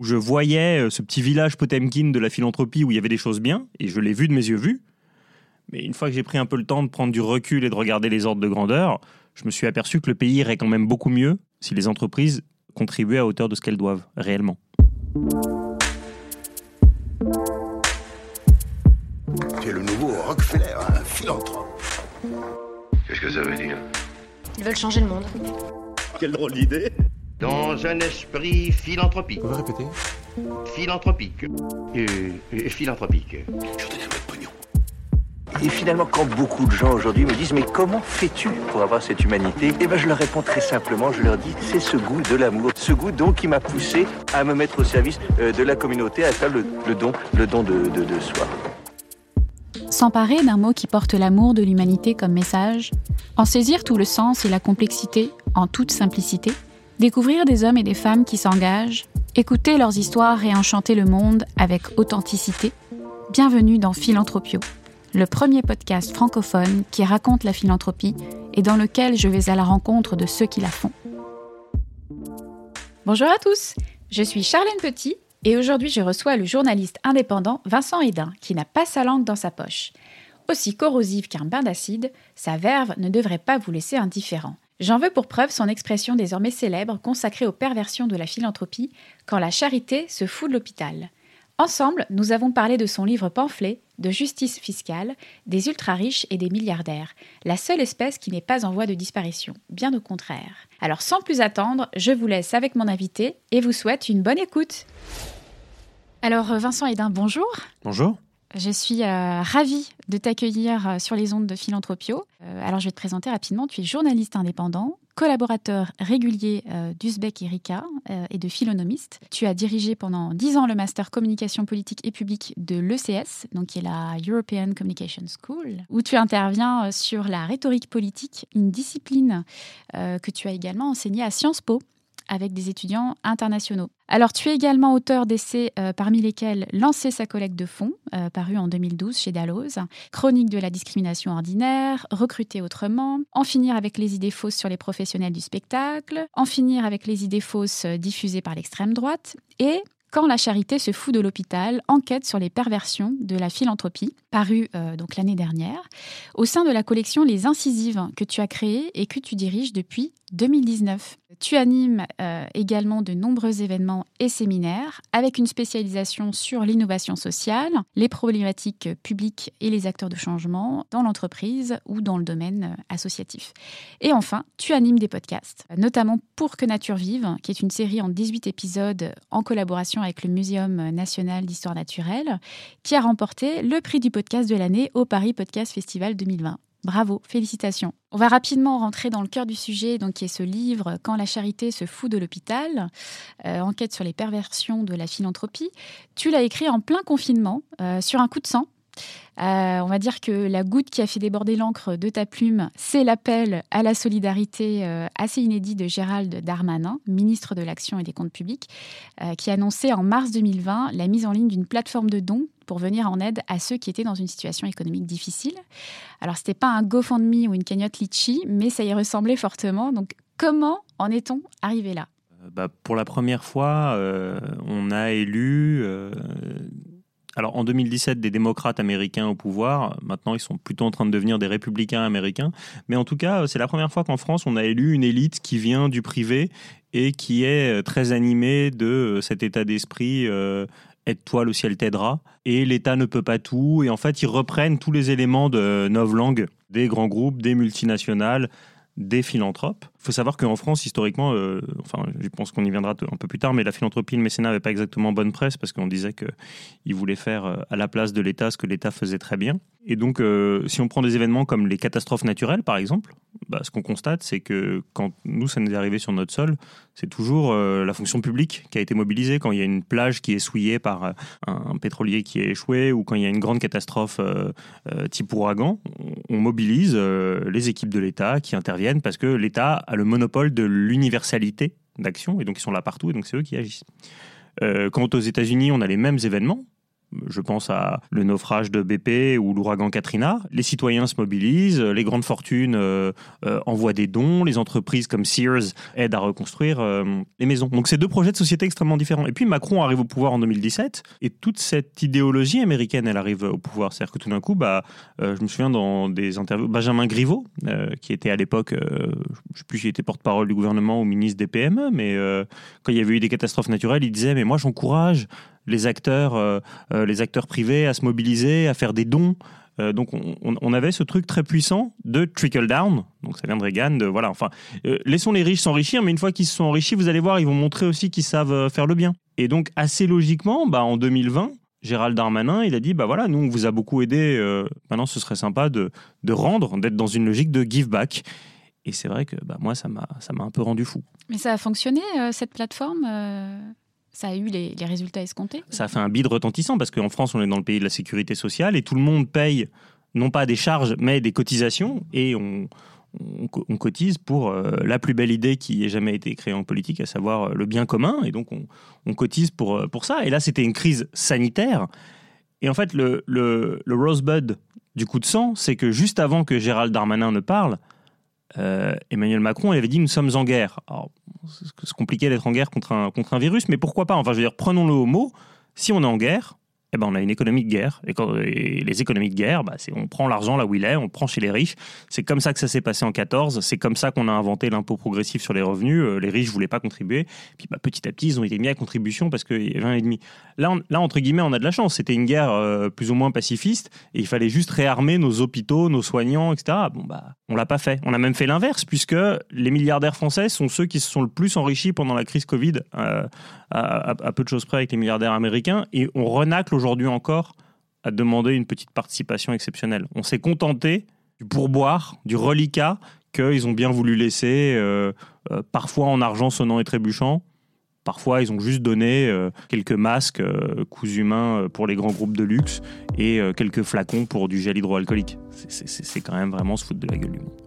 où je voyais ce petit village Potemkin de la philanthropie où il y avait des choses bien, et je l'ai vu de mes yeux vus. Mais une fois que j'ai pris un peu le temps de prendre du recul et de regarder les ordres de grandeur, je me suis aperçu que le pays irait quand même beaucoup mieux si les entreprises contribuaient à hauteur de ce qu'elles doivent, réellement. Tu es le nouveau Rockefeller, un philanthrope. Qu'est-ce que ça veut dire? Ils veulent changer le monde. Quelle drôle d'idée Dans un esprit philanthropique. Vous pouvez répéter Philanthropique. Euh, euh, philanthropique. Je vais donner un peu de pognon. Et finalement, quand beaucoup de gens aujourd'hui me disent mais comment fais-tu pour avoir cette humanité? Eh ben, je leur réponds très simplement. Je leur dis c'est ce goût de l'amour, ce goût donc qui m'a poussé à me mettre au service euh, de la communauté, à faire le, le don, le don de, de, de soi. S'emparer d'un mot qui porte l'amour de l'humanité comme message, en saisir tout le sens et la complexité en toute simplicité, découvrir des hommes et des femmes qui s'engagent, écouter leurs histoires et enchanter le monde avec authenticité. Bienvenue dans Philanthropio, le premier podcast francophone qui raconte la philanthropie et dans lequel je vais à la rencontre de ceux qui la font. Bonjour à tous, je suis Charlène Petit et aujourd'hui je reçois le journaliste indépendant Vincent Hédin qui n'a pas sa langue dans sa poche. Aussi corrosive qu'un bain d'acide, sa verve ne devrait pas vous laisser indifférent. J'en veux pour preuve son expression désormais célèbre consacrée aux perversions de la philanthropie quand la charité se fout de l'hôpital. Ensemble, nous avons parlé de son livre pamphlet de justice fiscale, des ultra-riches et des milliardaires, la seule espèce qui n'est pas en voie de disparition, bien au contraire. Alors sans plus attendre, je vous laisse avec mon invité et vous souhaite une bonne écoute. Alors Vincent Hédin, bonjour. Bonjour. Je suis euh, ravie de t'accueillir euh, sur les ondes de Philanthropio. Euh, alors, je vais te présenter rapidement. Tu es journaliste indépendant, collaborateur régulier euh, d'Uzbek Erika et de Philonomiste. Tu as dirigé pendant dix ans le master communication politique et publique de l'ECS, donc qui est la European Communication School, où tu interviens sur la rhétorique politique, une discipline que tu as également enseignée à Sciences Po avec des étudiants internationaux. Alors, tu es également auteur d'essais euh, parmi lesquels Lancer sa collecte de fonds, euh, paru en 2012 chez Dalloz, Chronique de la discrimination ordinaire, Recruter autrement, En finir avec les idées fausses sur les professionnels du spectacle, En finir avec les idées fausses euh, diffusées par l'extrême droite, et quand la charité se fout de l'hôpital, enquête sur les perversions de la philanthropie, paru euh, donc l'année dernière, au sein de la collection Les Incisives que tu as créée et que tu diriges depuis 2019. Tu animes euh, également de nombreux événements et séminaires avec une spécialisation sur l'innovation sociale, les problématiques publiques et les acteurs de changement dans l'entreprise ou dans le domaine euh, associatif. Et enfin, tu animes des podcasts, notamment Pour que Nature vive, qui est une série en 18 épisodes en collaboration avec le Muséum national d'histoire naturelle, qui a remporté le prix du podcast de l'année au Paris Podcast Festival 2020. Bravo, félicitations. On va rapidement rentrer dans le cœur du sujet, donc qui est ce livre Quand la charité se fout de l'hôpital, euh, enquête sur les perversions de la philanthropie. Tu l'as écrit en plein confinement, euh, sur un coup de sang. Euh, on va dire que la goutte qui a fait déborder l'encre de ta plume, c'est l'appel à la solidarité assez inédit de Gérald Darmanin, ministre de l'Action et des Comptes Publics, euh, qui a annoncé en mars 2020 la mise en ligne d'une plateforme de dons pour venir en aide à ceux qui étaient dans une situation économique difficile. Alors, ce n'était pas un GoFundMe ou une cagnotte Litchi, mais ça y ressemblait fortement. Donc, comment en est-on arrivé là? Bah, Pour la première fois, euh, on a élu euh, alors en 2017 des démocrates américains au pouvoir, maintenant ils sont plutôt en train de devenir des républicains américains, mais en tout cas c'est la première fois qu'en France on a élu une élite qui vient du privé et qui est très animée de cet état d'esprit euh, aide-toi, le ciel t'aidera, et l'État ne peut pas tout, et en fait ils reprennent tous les éléments de novlangue des grands groupes, des multinationales, des philanthropes. Il faut savoir qu'en France, historiquement, euh, enfin, je pense qu'on y viendra un peu plus tard, mais la philanthropie le mécénat n'avaient pas exactement bonne presse parce qu'on disait qu'ils voulaient faire euh, à la place de l'État ce que l'État faisait très bien. Et donc, euh, si on prend des événements comme les catastrophes naturelles, par exemple, bah, ce qu'on constate, c'est que quand nous, ça nous est arrivé sur notre sol, c'est toujours la fonction publique qui a été mobilisée. Quand il y a une plage qui est souillée par un, pétrolier qui est échoué ou quand il y a une grande catastrophe type ouragan, on, on mobilise les équipes de l'État qui interviennent parce que l'État a le monopole de l'universalité d'action et donc ils sont là partout et donc c'est eux qui agissent. quant aux États-Unis, on a les mêmes événements Je pense à le naufrage de BP ou l'ouragan Katrina. Les citoyens se mobilisent, les grandes fortunes euh, euh, envoient des dons, les entreprises comme Sears aident à reconstruire euh, les maisons. Donc c'est deux projets de société extrêmement différents. Et puis Macron arrive au pouvoir en 2017 et toute cette idéologie américaine, elle arrive au pouvoir. C'est-à-dire que tout d'un coup, bah, je me souviens dans des interviews, Benjamin Griveaux, qui était à l'époque, je ne sais plus s'il était porte-parole du gouvernement ou ministre des PME, mais quand il y avait eu des catastrophes naturelles, il disait mais moi j'encourage les acteurs, euh, euh, les acteurs privés à se mobiliser, à faire des dons. Euh, donc on, avait ce truc très puissant de trickle down. Donc ça vient de Reagan. De, voilà, enfin, laissons les riches s'enrichir, mais une fois qu'ils se sont enrichis, vous allez voir, ils vont montrer aussi qu'ils savent faire le bien. Et donc assez logiquement, bah, en 2020, Gérald Darmanin, il a dit bah voilà, nous on vous a beaucoup aidé. maintenant, ce serait sympa de, de rendre, d'être dans une logique de give back. Et c'est vrai que bah, moi, ça m'a ça m'a un peu rendu fou. Mais ça a fonctionné cette plateforme ça a eu les, résultats escomptés Ça a fait un bide retentissant parce qu'en France, on est dans le pays de la sécurité sociale et tout le monde paye non pas des charges, mais des cotisations et on, on, cotise pour euh, la plus belle idée qui ait jamais été créée en politique, à savoir euh, le bien commun. Et donc, on, cotise pour, euh, pour ça. Et là, c'était une crise sanitaire. Et en fait, le, le, le rosebud du coup de sang, c'est que juste avant que Gérald Darmanin ne parle, Emmanuel Macron avait dit nous sommes en guerre. Alors, c'est compliqué d'être en guerre contre un, contre un virus, mais pourquoi pas? Enfin, je veux dire, prenons-le au mot. Si on est en guerre, eh ben, on a une économie de guerre. Et, les économies de guerre, bah, on prend l'argent là où il est, on le prend chez les riches. C'est comme ça que ça s'est passé en 14. C'est comme ça qu'on a inventé l'impôt progressif sur les revenus. Euh, les riches ne voulaient pas contribuer. Puis bah, petit à petit, ils ont été mis à contribution parce qu'il y avait un et demi. Là, là, entre guillemets, on a de la chance. C'était une guerre euh, plus ou moins pacifiste et il fallait juste réarmer nos hôpitaux, nos soignants, etc. Bon, bah, on l'a pas fait. On a même fait l'inverse puisque les milliardaires français sont ceux qui se sont le plus enrichis pendant la crise Covid. Euh, à, peu de choses près avec les milliardaires américains, et on renacle aujourd'hui encore à demander une petite participation exceptionnelle. On s'est contenté du pourboire, du reliquat qu'ils ont bien voulu laisser, euh, euh, parfois en argent sonnant et trébuchant, Parfois, ils ont juste donné euh, quelques masques coups humains pour les grands groupes de luxe et quelques flacons pour du gel hydroalcoolique. C'est quand même vraiment se foutre de la gueule du monde.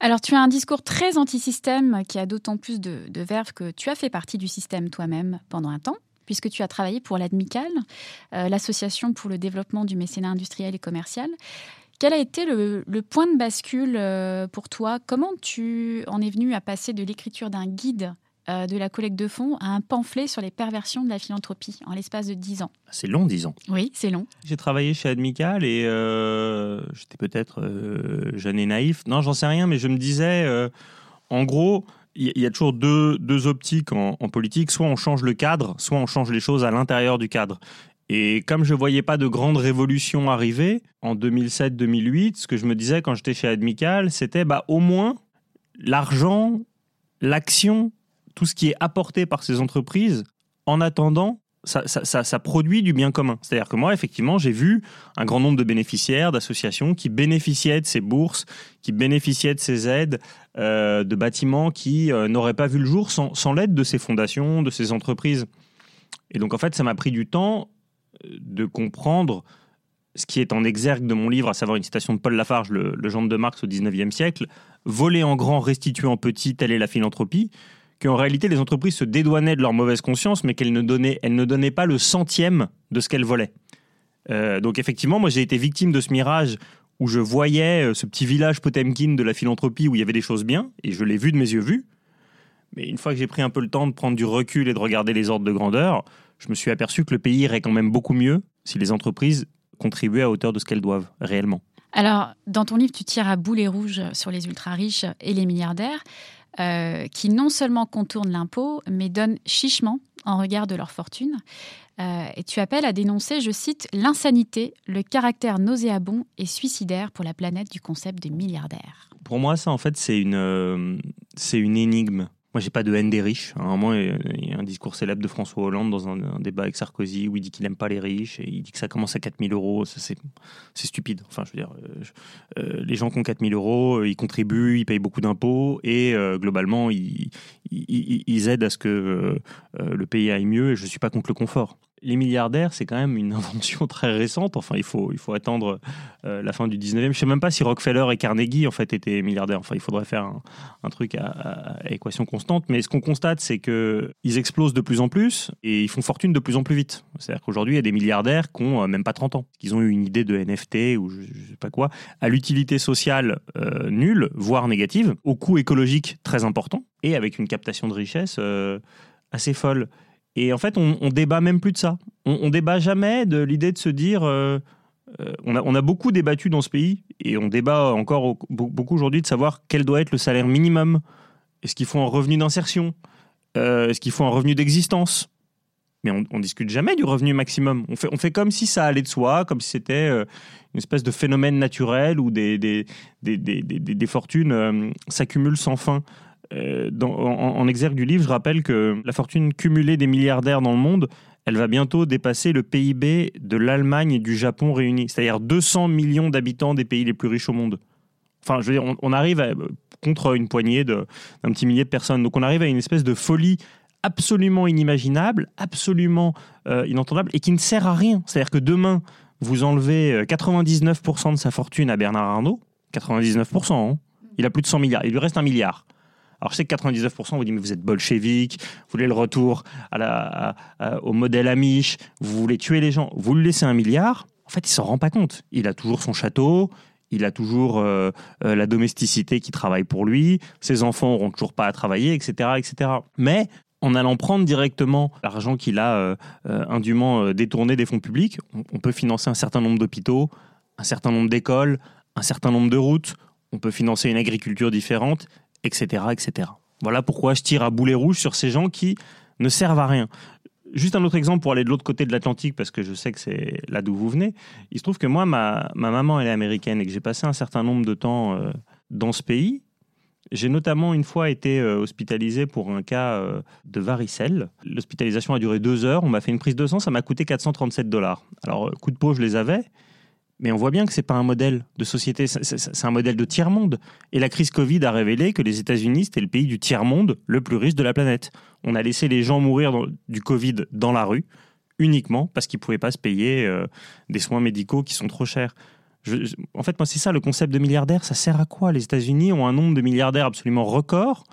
Alors, tu as un discours très anti-système qui a d'autant plus de, verve que tu as fait partie du système toi-même pendant un temps, puisque tu as travaillé pour l'ADMICAL, euh, l'association pour le développement du mécénat industriel et commercial. Quel a été le, point de bascule euh, pour toi? Comment tu en es venu à passer de l'écriture d'un guide euh, de la collecte de fonds à un pamphlet sur les perversions de la philanthropie en l'espace de 10 ans? C'est long, 10 ans. Oui, c'est long. J'ai travaillé chez Admical et euh, j'étais peut-être euh, jeune et naïf. Non, j'en sais rien, mais je me disais, en gros, il y, a toujours deux, deux optiques en, politique. Soit on change le cadre, soit on change les choses à l'intérieur du cadre. Et comme je ne voyais pas de grande révolution arriver, en 2007-2008, ce que je me disais quand j'étais chez Admical, c'était bah, au moins l'argent, l'action tout ce qui est apporté par ces entreprises, en attendant, ça, produit du bien commun. C'est-à-dire que moi, effectivement, j'ai vu un grand nombre de bénéficiaires, d'associations qui bénéficiaient de ces bourses, qui bénéficiaient de ces aides, euh, de bâtiments qui euh, n'auraient pas vu le jour sans, l'aide de ces fondations, de ces entreprises. Et donc, en fait, ça m'a pris du temps euh, de comprendre ce qui est en exergue de mon livre, à savoir une citation de Paul Lafarge, le, le de Marx au 19e siècle, Voler en grand, restituer en petit, telle est la philanthropie qu'en réalité les entreprises se dédouanaient de leur mauvaise conscience, mais qu'elles ne donnaient, elles ne donnaient pas le centième de ce qu'elles volaient. Euh, donc effectivement, moi j'ai été victime de ce mirage où je voyais euh, ce petit village Potemkin de la philanthropie où il y avait des choses bien, et je l'ai vu de mes yeux vus. Mais une fois que j'ai pris un peu le temps de prendre du recul et de regarder les ordres de grandeur, je me suis aperçu que le pays irait quand même beaucoup mieux si les entreprises contribuaient à hauteur de ce qu'elles doivent réellement. Alors, dans ton livre, tu tires à boulet rouge sur les ultra-riches et les milliardaires. Euh, qui non seulement contournent l'impôt, mais donnent chichement en regard de leur fortune. Euh, et tu appelles à dénoncer, je cite, l'insanité, le caractère nauséabond et suicidaire pour la planète du concept de milliardaire. Pour moi, ça, en fait, c'est une, euh, c'est une énigme. Moi, j'ai pas de haine des riches. À un moment, il y a un discours célèbre de François Hollande dans un, débat avec Sarkozy où il dit qu'il n'aime pas les riches et il dit que ça commence à 4000 euros. C'est stupide. Enfin, je veux dire, euh, euh, les gens qui ont 4000 euros, euh, ils contribuent, ils payent beaucoup d'impôts et globalement, ils, aident à ce que le pays aille mieux et je suis pas contre le confort. Les milliardaires, c'est quand même une invention très récente. Enfin, il faut, il faut attendre euh, la fin du 19e. Je ne sais même pas si Rockefeller et Carnegie, en fait, étaient milliardaires. Enfin, il faudrait faire un, truc à, à, équation constante. Mais ce qu'on constate, c'est qu'ils explosent de plus en plus et ils font fortune de plus en plus vite. C'est-à-dire qu'aujourd'hui, il y a des milliardaires qui n'ont euh, même pas 30 ans. Ils ont eu une idée de NFT ou je ne sais pas quoi, à l'utilité sociale euh, nulle, voire négative, au coût écologique très important et avec une captation de richesse assez folle. Et en fait, on, débat même plus de ça. On, on débat jamais de l'idée de se dire. Euh, euh, on, a, on, beaucoup débattu dans ce pays et on débat encore beaucoup aujourd'hui de savoir quel doit être le salaire minimum. Est-ce qu'il faut un revenu d'insertion? Euh, Est-ce qu'il faut un revenu d'existence? Mais on, on discute jamais du revenu maximum. On fait, on comme si ça allait de soi, comme si c'était une espèce de phénomène naturel où des fortunes s'accumulent sans fin. Euh, en, exergue du livre, je rappelle que la fortune cumulée des milliardaires dans le monde, elle va bientôt dépasser le PIB de l'Allemagne et du Japon réunis, c'est-à-dire 200 millions d'habitants des pays les plus riches au monde. Enfin, je veux dire, on, arrive contre une poignée d'un petit millier de personnes. Donc on arrive à une espèce de folie absolument inimaginable, absolument euh, inentendable et qui ne sert à rien. C'est-à-dire que demain, vous enlevez 99% euh, de sa fortune à Bernard Arnault, 99%, hein. il a plus de 100 milliards, il lui reste un milliard. Alors je sais que 99% vous dit mais vous êtes bolchevique, vous voulez le retour au modèle Amish, vous voulez tuer les gens, vous lui laissez un milliard, en fait il s'en rend pas compte. Il a toujours son château, il a toujours euh, euh, la domesticité qui travaille pour lui, ses enfants n'auront toujours pas à travailler, etc. etc. Mais en allant prendre directement l'argent qu'il a euh, indûment détourné des fonds publics, on peut financer un certain nombre d'hôpitaux, un certain nombre d'écoles, un certain nombre de routes, on peut financer une agriculture différente etc., etc. Voilà pourquoi je tire à boulet rouge sur ces gens qui ne servent à rien. Juste un autre exemple pour aller de l'autre côté de l'Atlantique, parce que je sais que c'est là d'où vous venez. Il se trouve que moi, ma, maman, elle est américaine et que j'ai passé un certain nombre de temps euh, dans ce pays. J'ai notamment une fois été euh, hospitalisé pour un cas euh, de varicelle. L'hospitalisation a duré deux heures. On m'a fait une prise de sang, ça m'a coûté 437 dollars. Alors, coup de peau, je les avais. Mais on voit bien que ce n'est pas un modèle de société, c'est un modèle de tiers-monde. Et la crise Covid a révélé que les États-Unis, c'était le pays du tiers-monde le plus riche de la planète. On a laissé les gens mourir du Covid dans la rue, uniquement parce qu'ils ne pouvaient pas se payer euh, des soins médicaux qui sont trop chers. en fait, moi, c'est ça le concept de milliardaire. Ça sert à quoi? Les États-Unis ont un nombre de milliardaires absolument record.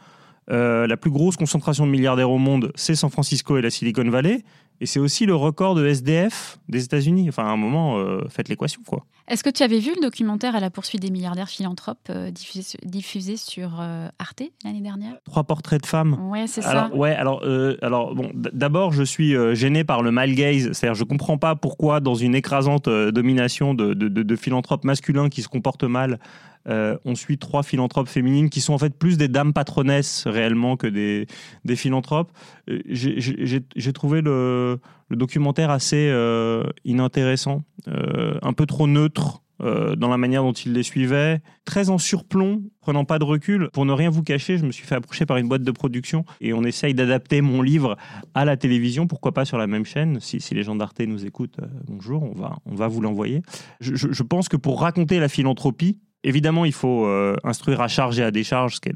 Euh, la plus grosse concentration de milliardaires au monde, c'est San Francisco et la Silicon Valley. Et c'est aussi le record de SDF des États-Unis. Enfin, à un moment, euh, faites l'équation, quoi. Est-ce que tu avais vu le documentaire à la poursuite des milliardaires philanthropes euh, diffusé, sur Arte l'année dernière? Trois portraits de femmes. Ouais, c'est ça. Ouais, alors, alors bon, d'abord, je suis gêné par le mal gaze. C'est-à-dire, je comprends pas pourquoi, dans une écrasante domination de, de philanthropes masculins qui se comportent mal, euh, on suit trois philanthropes féminines qui sont en fait plus des dames patronesses réellement que des, philanthropes. Euh, j'ai trouvé le, documentaire assez euh, inintéressant, un peu trop neutre. dans la manière dont il les suivait, très en surplomb, prenant pas de recul. Pour ne rien vous cacher, je me suis fait approcher par une boîte de production et on essaye d'adapter mon livre à la télévision, pourquoi pas sur la même chaîne? Si, les gens d'Arte nous écoutent, bonjour, on va, on va vous l'envoyer. je, pense que pour raconter la philanthropie, Évidemment, il faut euh, instruire à charge et à décharge, ce qui est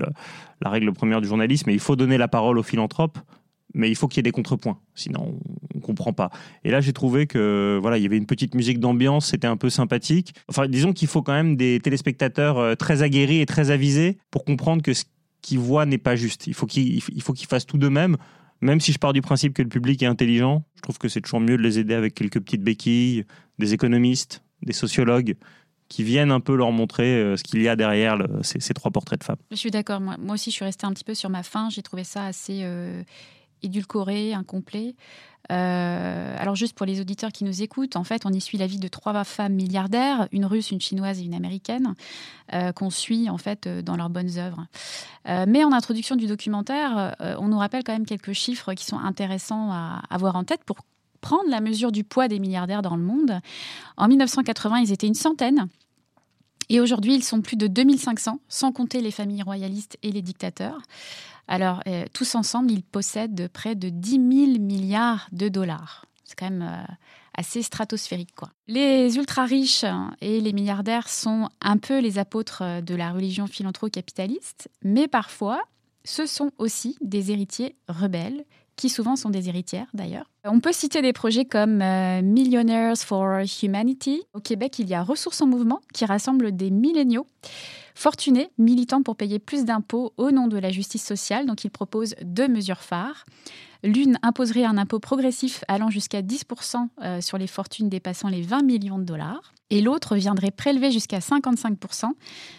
la règle première du journalisme, et il faut donner la parole aux philanthropes, mais il faut qu'il y ait des contrepoints, sinon on ne comprend pas. Et là, j'ai trouvé que voilà, il y avait une petite musique d'ambiance, c'était un peu sympathique. Enfin, disons qu'il faut quand même des téléspectateurs euh, très aguerris et très avisés pour comprendre que ce qu'ils voient n'est pas juste. Il faut qu'ils fassent tout de même. Même si je pars du principe que le public est intelligent, je trouve que c'est toujours mieux de les aider avec quelques petites béquilles, des économistes, des sociologues, qui viennent un peu leur montrer euh, ce qu'il y a derrière ces, trois portraits de femmes. Je suis d'accord. Moi, aussi, je suis restée un petit peu sur ma fin. J'ai trouvé ça assez euh, édulcoré, incomplet. Euh, alors juste pour les auditeurs qui nous écoutent, en fait, on y suit la vie de trois femmes milliardaires, une russe, une chinoise et une américaine, qu'on suit en fait dans leurs bonnes œuvres. mais en introduction du documentaire, on nous rappelle quand même quelques chiffres qui sont intéressants à avoir en tête pour prendre la mesure du poids des milliardaires dans le monde. En 1980, ils étaient une centaine. Et aujourd'hui, ils sont plus de 2500, sans compter les familles royalistes et les dictateurs. Alors, euh, tous ensemble, ils possèdent près de 10 000 milliards de dollars. C'est quand même euh, assez stratosphérique. Quoi. Les ultra-riches et les milliardaires sont un peu les apôtres de la religion philanthro-capitaliste, mais parfois, ce sont aussi des héritiers rebelles qui souvent sont des héritières d'ailleurs. On peut citer des projets comme euh, Millionaires for Humanity. Au Québec, il y a Ressources en Mouvement qui rassemble des milléniaux fortunés militant pour payer plus d'impôts au nom de la justice sociale. Donc il propose deux mesures phares. L'une imposerait un impôt progressif allant jusqu'à 10% euh, sur les fortunes dépassant les 20 millions de dollars. Et l'autre viendrait prélever jusqu'à 55%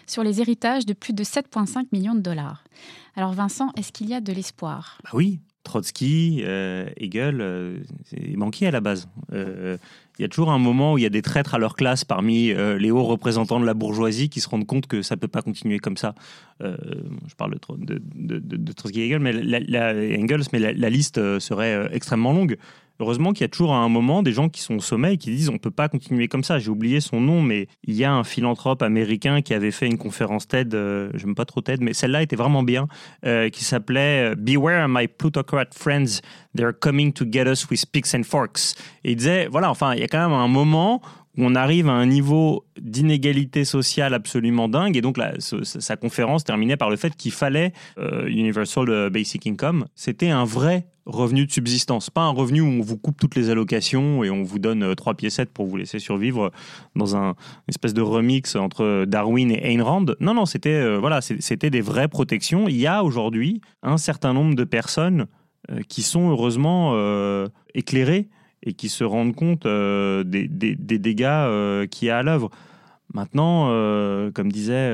sur les héritages de plus de 7,5 millions de dollars. Alors Vincent, est-ce qu'il y a de l'espoir? Bah Oui, Trotsky, euh, Hegel, euh, c'est manqué à la base. Euh, il y a toujours un moment où il y a des traîtres à leur classe parmi les hauts représentants de la bourgeoisie qui se rendent compte que ça ne peut pas continuer comme ça. je parle de, Trotsky et Hegel, mais Engels, mais la liste serait extrêmement longue. Heureusement qu'il y a toujours à un moment des gens qui sont au sommet et qui disent on peut pas continuer comme ça. J'ai oublié son nom, mais il y a un philanthrope américain qui avait fait une conférence TED, euh, je n'aime pas trop TED, mais celle-là était vraiment bien, euh, qui s'appelait euh, Beware my plutocrat friends, they're coming to get us with picks and forks. Et il disait voilà, enfin, il y a quand même un moment où on arrive à un niveau d'inégalité sociale absolument dingue. Et donc, sa conférence terminait par le fait qu'il fallait Universal Basic Income. C'était un vrai revenu de subsistance, pas un revenu où on vous coupe toutes les allocations et on vous donne euh, trois piécettes pour vous laisser survivre dans un espèce de remix entre Darwin et Ayn Rand. Non, non, c'était euh, voilà, c'était des vraies protections. Il y a aujourd'hui un certain nombre de personnes euh, qui sont heureusement éclairées et qui se rendent compte des, dégâts qu'il y a à l'œuvre. Maintenant, comme disait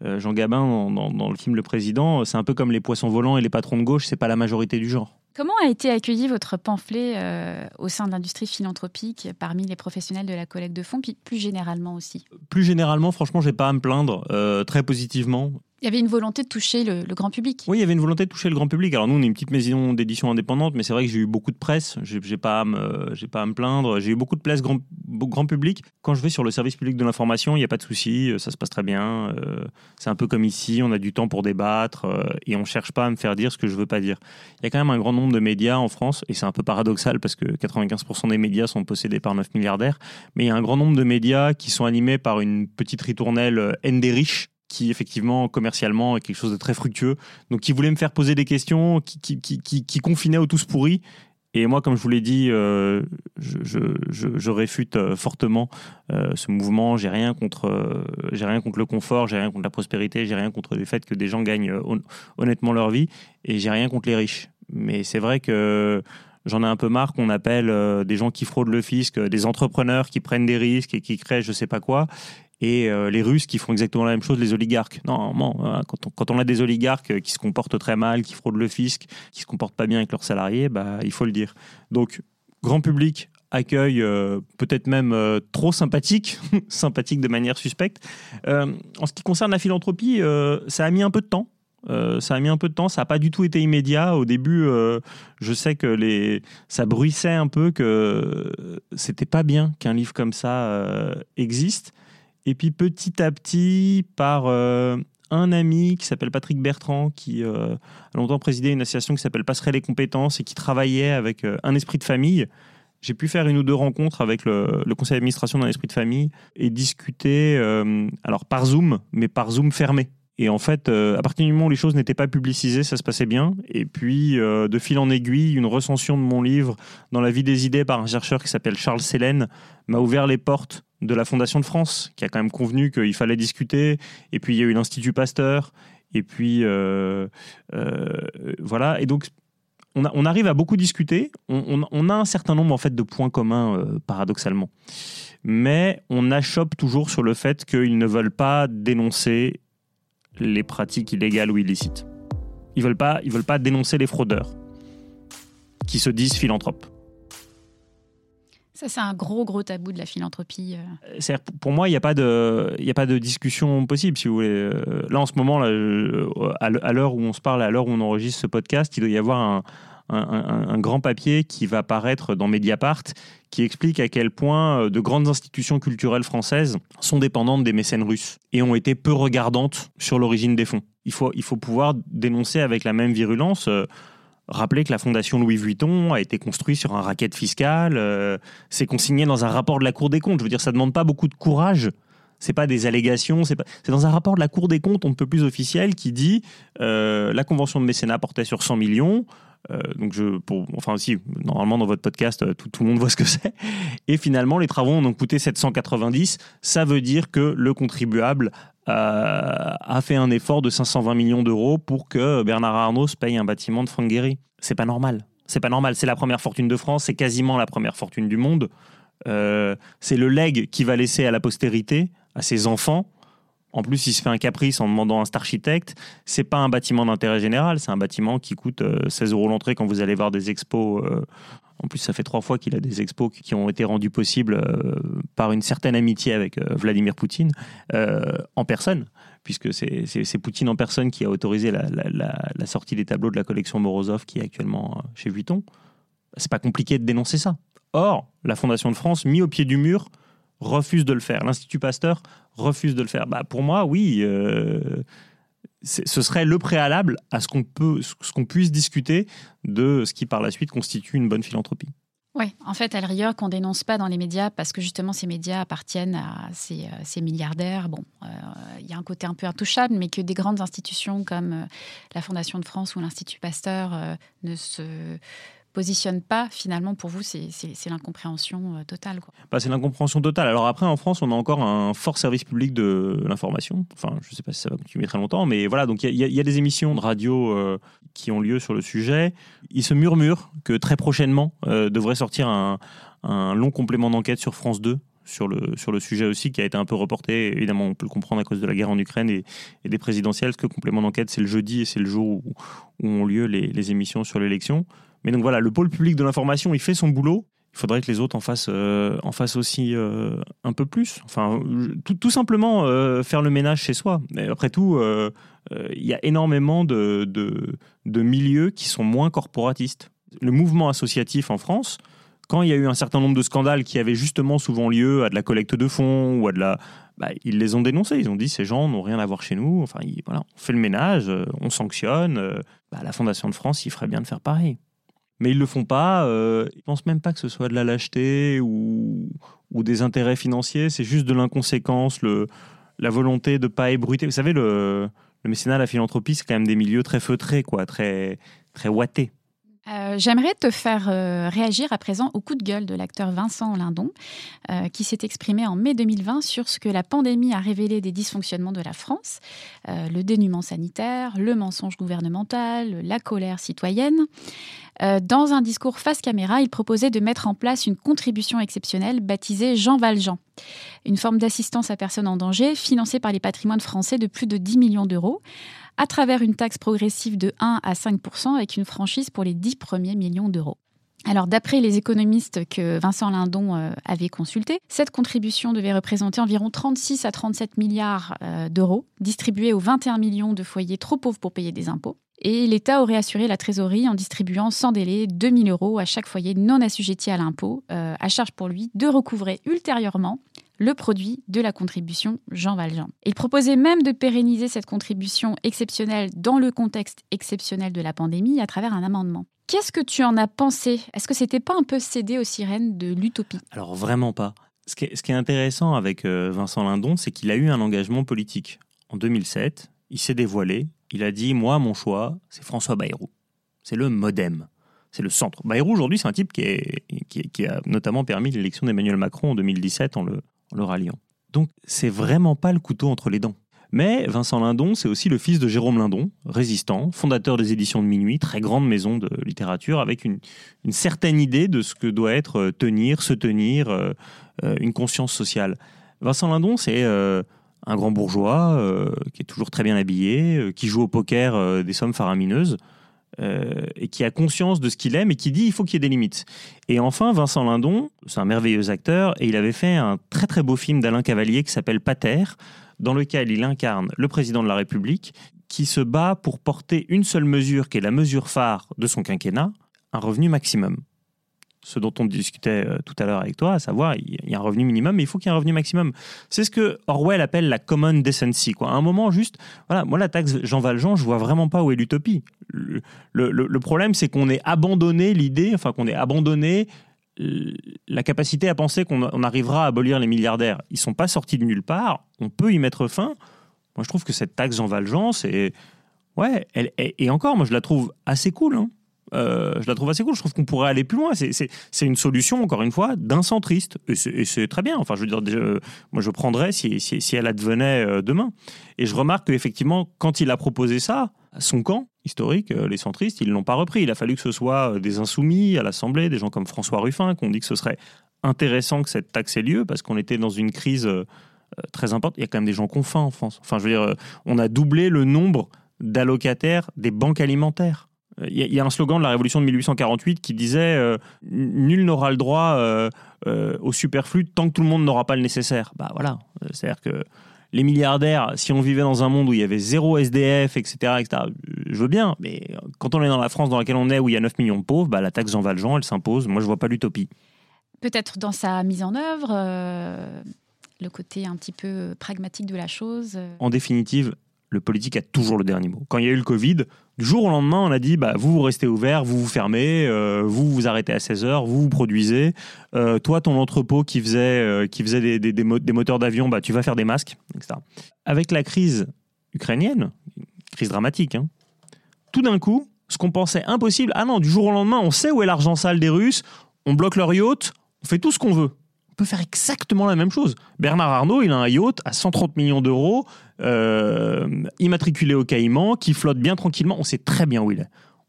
Jean Gabin dans, dans, le film Le Président, c'est un peu comme les poissons volants et les patrons de gauche, c'est pas la majorité du genre. Comment a été accueilli votre pamphlet euh, au sein de l'industrie philanthropique parmi les professionnels de la collecte de fonds, puis plus généralement aussi? Plus généralement, franchement, j'ai pas à me plaindre, euh, très positivement. Il y avait une volonté de toucher le, grand public. Oui, il y avait une volonté de toucher le grand public. Alors nous, on est une petite maison d'édition indépendante, mais c'est vrai que j'ai eu beaucoup de presse. J'ai, j'ai pas à me, pas à me plaindre. J'ai eu beaucoup de place grand, grand public. Quand je vais sur le service public de l'information, il n'y a pas de souci, euh, ça se passe très bien. Euh, c'est un peu comme ici, on a du temps pour débattre euh, et on cherche pas à me faire dire ce que je veux pas dire. Il y a quand même un grand nombre de médias en France et c'est un peu paradoxal parce que 95% des médias sont possédés par 9 milliardaires, mais il y a un grand nombre de médias qui sont animés par une petite ritournelle N des riches qui effectivement commercialement est quelque chose de très fructueux. Donc qui voulait me faire poser des questions, qui, qui, qui, qui confinait au tous pourris. Et moi, comme je vous l'ai dit, euh, je, je, je, réfute euh, fortement euh, ce mouvement. J'ai rien contre, j'ai rien contre le confort, j'ai rien contre la prospérité, j'ai rien contre le fait que des gens gagnent honnêtement leur vie, et j'ai rien contre les riches. Mais c'est vrai que j'en ai un peu marre qu'on appelle des gens qui fraudent le fisc des entrepreneurs qui prennent des risques et qui créent je sais pas quoi et euh, les Russes qui font exactement la même chose, les oligarques. Non, hein, quand, on, quand, on, a des oligarques euh, qui se comportent très mal, qui fraudent le fisc, qui se comportent pas bien avec leurs salariés, bah, il faut le dire. Donc, grand public, accueil euh, peut-être même trop sympathique, sympathique de manière suspecte. en ce qui concerne la philanthropie, ça a mis un peu de temps. ça a mis un peu de temps, ça n'a pas du tout été immédiat. Au début, je sais que les, ça bruissait un peu que c'était pas bien qu'un livre comme ça existe. Et puis petit à petit, par euh, un ami qui s'appelle Patrick Bertrand, qui euh, a longtemps présidé une association qui s'appelle Passerelle et compétences et qui travaillait avec euh, un esprit de famille, j'ai pu faire une ou deux rencontres avec le, conseil d'administration d'un esprit de famille et discuter, alors par Zoom, mais par Zoom fermé. Et en fait, à partir du moment où les choses n'étaient pas publicisées, ça se passait bien. Et puis, de fil en aiguille, une recension de mon livre dans la vie des idées par un chercheur qui s'appelle Charles Sélène m'a ouvert les portes de la Fondation de France, qui a quand même convenu qu'il fallait discuter. Et puis il y a eu l'Institut Pasteur. Et puis euh, euh, voilà. Et donc on, on, arrive à beaucoup discuter. On, a un certain nombre en fait de points communs euh, paradoxalement, mais on achoppe toujours sur le fait qu'ils ne veulent pas dénoncer les pratiques illégales ou illicites. Ils veulent pas, ils veulent pas dénoncer les fraudeurs qui se disent philanthropes. Ça, c'est un gros, gros tabou de la philanthropie. Euh. Pour moi, il n'y a, pas de, a pas de discussion possible, si vous voulez. Euh, là, en ce moment, là, à l'heure où on se parle, à l'heure où on enregistre ce podcast, il doit y avoir un, un, grand papier qui va apparaître dans Mediapart qui explique à quel point euh, de grandes institutions culturelles françaises sont dépendantes des mécènes russes et ont été peu regardantes sur l'origine des fonds. Il faut, il faut pouvoir dénoncer avec la même virulence Rappelez que la fondation Louis Vuitton a été construite sur un racket fiscal, euh, c'est consigné dans un rapport de la Cour des comptes. Je veux dire, ça ne demande pas beaucoup de courage, C'est pas des allégations, c'est dans un rapport de la Cour des comptes, on ne peut plus officiel, qui dit euh, la convention de mécénat portait sur 100 millions. Euh, donc je, pour, enfin si, normalement dans votre podcast, euh, tout, le monde voit ce que c'est. Et finalement, les travaux ont donc coûté 790. Ça veut dire que le contribuable euh, a fait un effort de 520 millions d'euros pour que Bernard Arnault se paye un bâtiment de Franck Guéry. C'est pas normal. C'est pas normal. C'est la première fortune de France. C'est quasiment la première fortune du monde. C'est le legs qui va laisser à la postérité, à ses enfants. En plus, il se fait un caprice en demandant un architecte. C'est pas un bâtiment d'intérêt général, c'est un bâtiment qui coûte euh, 16 euros l'entrée quand vous allez voir des expos. euh, en plus, ça fait trois fois qu'il a des expos qui- ont été rendus possibles euh, par une certaine amitié avec euh, Vladimir Poutine euh, en personne, puisque c'est Poutine en personne qui a autorisé la, sortie des tableaux de la collection Morozov qui est actuellement euh, chez Vuitton. C'est pas compliqué de dénoncer ça. Or, la Fondation de France, mis au pied du mur, refuse de le faire. L'Institut Pasteur refuse de le faire. Bah, pour moi, oui, euh, ce serait le préalable à ce qu'on puisse discuter de ce qui par la suite constitue une bonne philanthropie. Oui, en fait, El Rio qu'on dénonce pas dans les médias parce que justement ces médias appartiennent à ces, euh, milliardaires. Bon, euh, il y a un côté un peu intouchable, mais que des grandes institutions comme la Fondation de France ou l'Institut Pasteur ne se positionnent pas, finalement, pour vous, c'est l'incompréhension euh, totale. Bah, c'est l'incompréhension totale. Alors après, en France, on a encore un fort service public de l'information. Enfin, je ne sais pas si ça va continuer très longtemps, mais voilà. Donc il y, a- des émissions de radio euh, qui ont lieu sur le sujet. Il se murmure que très prochainement euh, devrait sortir un, un long complément d'enquête sur France 2 sur le, sur le sujet aussi, qui a été un peu reporté. Évidemment, on peut le comprendre à cause de la guerre en Ukraine et, des présidentielles, parce que complément d'enquête, c'est le jeudi et c'est le jour où, ont lieu les émissions sur l'élection. Mais donc voilà, le pôle public de l'information, il fait son boulot. Il faudrait que les autres en fassent, euh, aussi euh, un peu plus. Enfin, tout, simplement euh, faire le ménage chez soi. Après tout, il y a énormément de, milieux qui sont moins corporatistes. Le mouvement associatif en France, quand il y a eu un certain nombre de scandales qui avaient justement souvent lieu à de la collecte de fonds ou à de la... bah, ils les ont dénoncés. Ils ont dit ces gens n'ont rien à voir chez nous. Enfin, voilà, on fait le ménage, on sanctionne. bah, la Fondation de France, il ferait bien de faire pareil mais ils le font pas. Euh, ils pensent même pas que ce soit de la lâcheté ou, ou des intérêts financiers. C'est juste de l'inconséquence, la volonté de pas ébruiter. Vous savez, le, le mécénat, la philanthropie, c'est quand même des milieux très feutrés, quoi, très très. Euh, J'aimerais te faire euh, réagir à présent au coup de gueule de l'acteur Vincent Lindon, euh, qui s'est exprimé en mai 2020 sur ce que la pandémie a révélé des dysfonctionnements de la France, le dénuement sanitaire, le mensonge gouvernemental, la colère citoyenne. Dans un discours face caméra, il proposait de mettre en place une contribution exceptionnelle baptisée Jean Valjean, une forme d'assistance à personnes en danger financée par les patrimoines français de plus de 10 millions d'euros à travers une taxe progressive de 1 à 5% avec une franchise pour les 10 premiers millions d'euros. Alors, d'après les économistes que Vincent Lindon euh, avait consultés, cette contribution devait représenter environ 36 à 37 milliards euh, d'euros, distribués aux 21 millions de foyers trop pauvres pour payer des impôts. Et l'État aurait assuré la trésorerie en distribuant sans délai 2000 euros à chaque foyer non assujetti à l'impôt, euh, à charge pour lui de recouvrer ultérieurement le produit de la contribution Jean Valjean. Il proposait même de pérenniser cette contribution exceptionnelle dans le contexte exceptionnel de la pandémie à travers un amendement. Qu'est-ce que tu en as pensé? Est-ce que c'était pas un peu cédé aux sirènes de l'utopie? Alors vraiment pas. Ce qui est, intéressant avec euh, Vincent Lindon, c'est qu'il a eu un engagement politique. En 2007, il s'est dévoilé. Il a dit Moi, mon choix, c'est François Bayrou. C'est le modem. C'est le centre. Bayrou, aujourd'hui, c'est un type qui, qui, a notamment permis l'élection d'Emmanuel Macron en 2017 en le, le ralliant. Donc, c'est vraiment pas le couteau entre les dents. Mais Vincent Lindon, c'est aussi le fils de Jérôme Lindon, résistant, fondateur des éditions de Minuit, très grande maison de littérature, avec une, certaine idée de ce que doit être euh, tenir, se tenir, euh, euh, une conscience sociale. Vincent Lindon, c'est un grand bourgeois qui est toujours très bien habillé, qui joue au poker des sommes faramineuses, euh, et qui a conscience de ce qu'il aime et qui dit il faut qu'il y ait des limites. Et enfin, Vincent Lindon, c'est un merveilleux acteur, et il avait fait un très très beau film d'Alain Cavalier qui s'appelle Pater, dans lequel il incarne le président de la République qui se bat pour porter une seule mesure, qui est la mesure phare de son quinquennat, un revenu maximum. Ce dont on discutait euh, tout à l'heure avec toi, à savoir, il y a un revenu minimum, mais il faut qu'il y ait un revenu maximum. C'est ce que Orwell appelle la common decency. Quoi. À un moment, juste, voilà, moi, la taxe Jean Valjean, je vois vraiment pas où est l'utopie. Le, problème, c'est qu'on ait abandonné l'idée, enfin, qu'on ait abandonné la capacité à penser qu'on on arrivera à abolir les milliardaires. Ils sont pas sortis de nulle part. On peut y mettre fin. Moi, je trouve que cette taxe Jean Valjean, c'est ouais, elle, et, et encore, moi, je la trouve assez cool. hein. Euh, je la trouve assez cool. Je trouve qu'on pourrait aller plus loin. C'est- une solution, encore une fois, d'un centriste. Et c'est- très bien. Enfin, je veux dire, euh, moi, je prendrais si, elle advenait euh, demain. Et je remarque qu'effectivement, quand il a proposé ça, son camp historique, les centristes, ils ne l'ont pas repris. Il a fallu que ce soit des insoumis à l'Assemblée, des gens comme François Ruffin, qui ont dit que ce serait intéressant que cette taxe ait lieu, parce qu'on était dans une crise très importante. Il y a quand même des gens qui ont faim en France. Enfin, je veux dire, on a doublé le nombre d'allocataires des banques alimentaires. Euh, Il y, a- il y a un slogan de la Révolution de 1848 qui disait euh, Nul n'aura le droit euh, euh, au superflu tant que tout le monde n'aura pas le nécessaire. Bah voilà, c'est-à-dire que les milliardaires, si on vivait dans un monde où il y avait zéro SDF, etc., etc., je veux bien, mais quand on est dans la France dans laquelle on est, où il y a 9 millions de pauvres, bah, la taxe Jean Valjean, elle s'impose. Moi, je vois pas l'utopie. Peut-être dans sa mise en œuvre, le côté un petit peu pragmatique de la chose. En définitive, le politique a toujours le dernier mot. Quand il y a eu le Covid, du jour au lendemain, on a dit bah, vous, vous restez ouvert, vous vous fermez, euh, vous vous arrêtez à 16 heures, vous vous produisez. Euh, toi, ton entrepôt qui faisait, euh, qui faisait des moteurs d'avion, bah, tu vas faire des masques, etc. Avec la crise ukrainienne, crise dramatique, hein, tout d'un coup, ce qu'on pensait impossible, ah non, du jour au lendemain, on sait où est l'argent sale des Russes, on bloque leur yacht, on fait tout ce qu'on veut. On peut faire exactement la même chose. Bernard Arnault, il a un yacht à 130 millions d'euros, euh, immatriculé au Caïman, qui flotte bien tranquillement. On sait très bien où il est.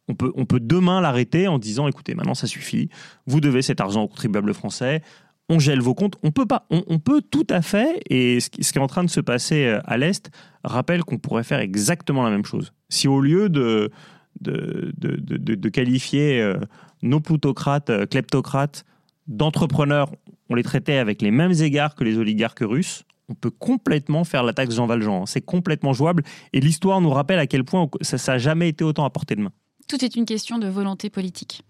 On peut, on peut demain l'arrêter en disant écoutez, maintenant ça suffit, vous devez cet argent aux contribuables français, on gèle vos comptes. On peut pas, on, peut tout à fait, et ce qui, est en train de se passer euh, à l'Est rappelle qu'on pourrait faire exactement la même chose. Si au lieu de, de, de, de- de- qualifier euh, nos plutocrates, kleptocrates, d'entrepreneurs, on les traitait avec les mêmes égards que les oligarques russes, on peut complètement faire la taxe Jean Valjean. C'est complètement jouable. Et l'histoire nous rappelle à quel point ça n'a jamais été autant à portée de main. Tout est une question de volonté politique.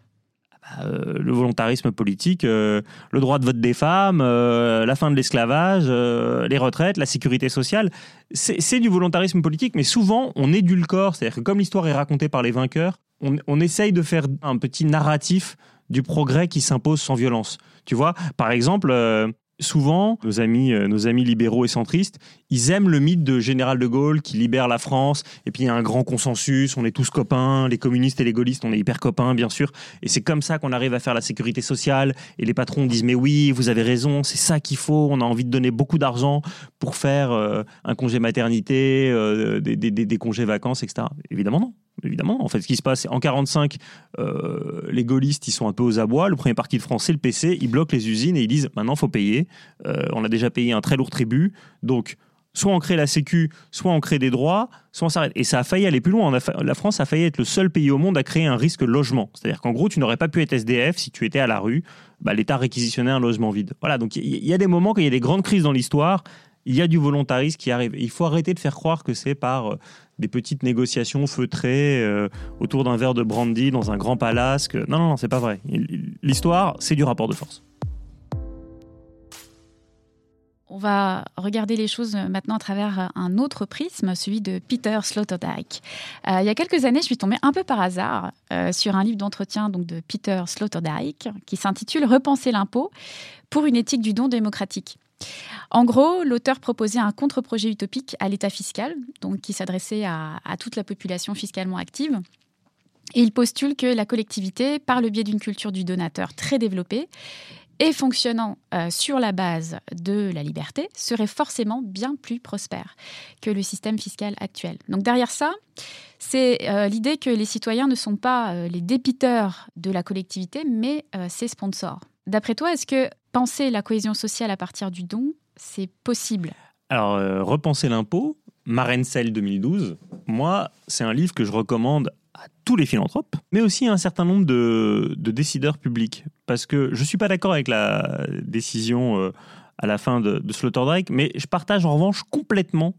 Euh, le volontarisme politique, euh, le droit de vote des femmes, euh, la fin de l'esclavage, les retraites, la sécurité sociale, c'est c'est du volontarisme politique, mais souvent on édulcore, c'est-à-dire que comme l'histoire est racontée par les vainqueurs, on, on essaye de faire un petit narratif du progrès qui s'impose sans violence. Tu vois, par exemple, euh, souvent, nos amis, euh, nos amis libéraux et centristes, ils aiment le mythe de Général de Gaulle qui libère la France, et puis il y a un grand consensus, on est tous copains, les communistes et les gaullistes, on est hyper copains, bien sûr, et c'est comme ça qu'on arrive à faire la sécurité sociale, et les patrons disent, mais oui, vous avez raison, c'est ça qu'il faut, on a envie de donner beaucoup d'argent pour faire euh, un congé maternité, des- des congés vacances, etc. Évidemment non. Évidemment, en fait, ce qui se passe, c'est en 45, euh, les gaullistes, ils sont un peu aux abois. Le premier parti de France, c'est le PC. Ils bloquent les usines et ils disent maintenant, faut payer. Euh, on a déjà payé un très lourd tribut. Donc, soit on crée la Sécu, soit on crée des droits, soit on s'arrête. Et ça a failli aller plus loin. La France a failli être le seul pays au monde à créer un risque logement. C'est-à-dire qu'en gros, tu n'aurais pas pu être SDF si tu étais à la rue. Bah, L'État réquisitionnait un logement vide. Voilà, donc il y, y a des moments, quand il y a des grandes crises dans l'histoire, il y a du volontarisme qui arrive. Il faut arrêter de faire croire que c'est par euh, des petites négociations feutrées euh, autour d'un verre de brandy dans un grand palace. Que... Non, non, non, c'est pas vrai. L'histoire, c'est du rapport de force. On va regarder les choses maintenant à travers un autre prisme, celui de Peter Sloterdijk. Euh, il y a quelques années, je suis tombée un peu par hasard sur un livre d'entretien donc de Peter Sloterdijk qui s'intitule Repenser l'impôt pour une éthique du don démocratique. En gros, l'auteur proposait un contre-projet utopique à l'État fiscal, donc qui s'adressait à, toute la population fiscalement active. Il postule que la collectivité, par le biais d'une culture du donateur très développée, et fonctionnant euh, sur la base de la liberté serait forcément bien plus prospère que le système fiscal actuel. Donc derrière ça, c'est euh, l'idée que les citoyens ne sont pas euh, les débiteurs de la collectivité, mais ses sponsors. D'après toi, est-ce que penser la cohésion sociale à partir du don, c'est possible Alors, euh, Repenser l'impôt, Marencel 2012, moi, c'est un livre que je recommande à tous les philanthropes, mais aussi à un certain nombre de, de décideurs publics. Parce que je ne suis pas d'accord avec la décision euh, à la fin de, de Sloterdijk, mais je partage en revanche complètement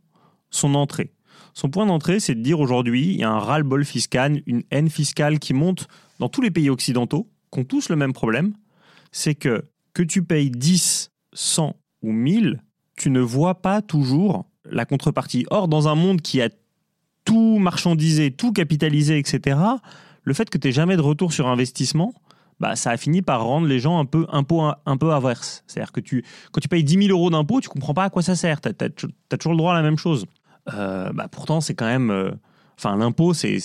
son entrée. Son point d'entrée, c'est de dire aujourd'hui, il y a un ras-le-bol fiscal, une haine fiscale qui monte dans tous les pays occidentaux, qui ont tous le même problème. C'est que que tu payes 10, 100 ou 1000, tu ne vois pas toujours la contrepartie. Or, dans un monde qui a tout marchandisé, tout capitalisé, etc., le fait que tu n'aies jamais de retour sur investissement, bah, ça a fini par rendre les gens un peu, peu, un peu. C'est-à-dire que tu, quand tu payes 10 000 euros d'impôts, tu comprends pas à quoi ça sert. Tu as, toujours le droit à la même chose. Euh, bah, pourtant, c'est quand même. euh, Enfin, l'impôt, c'est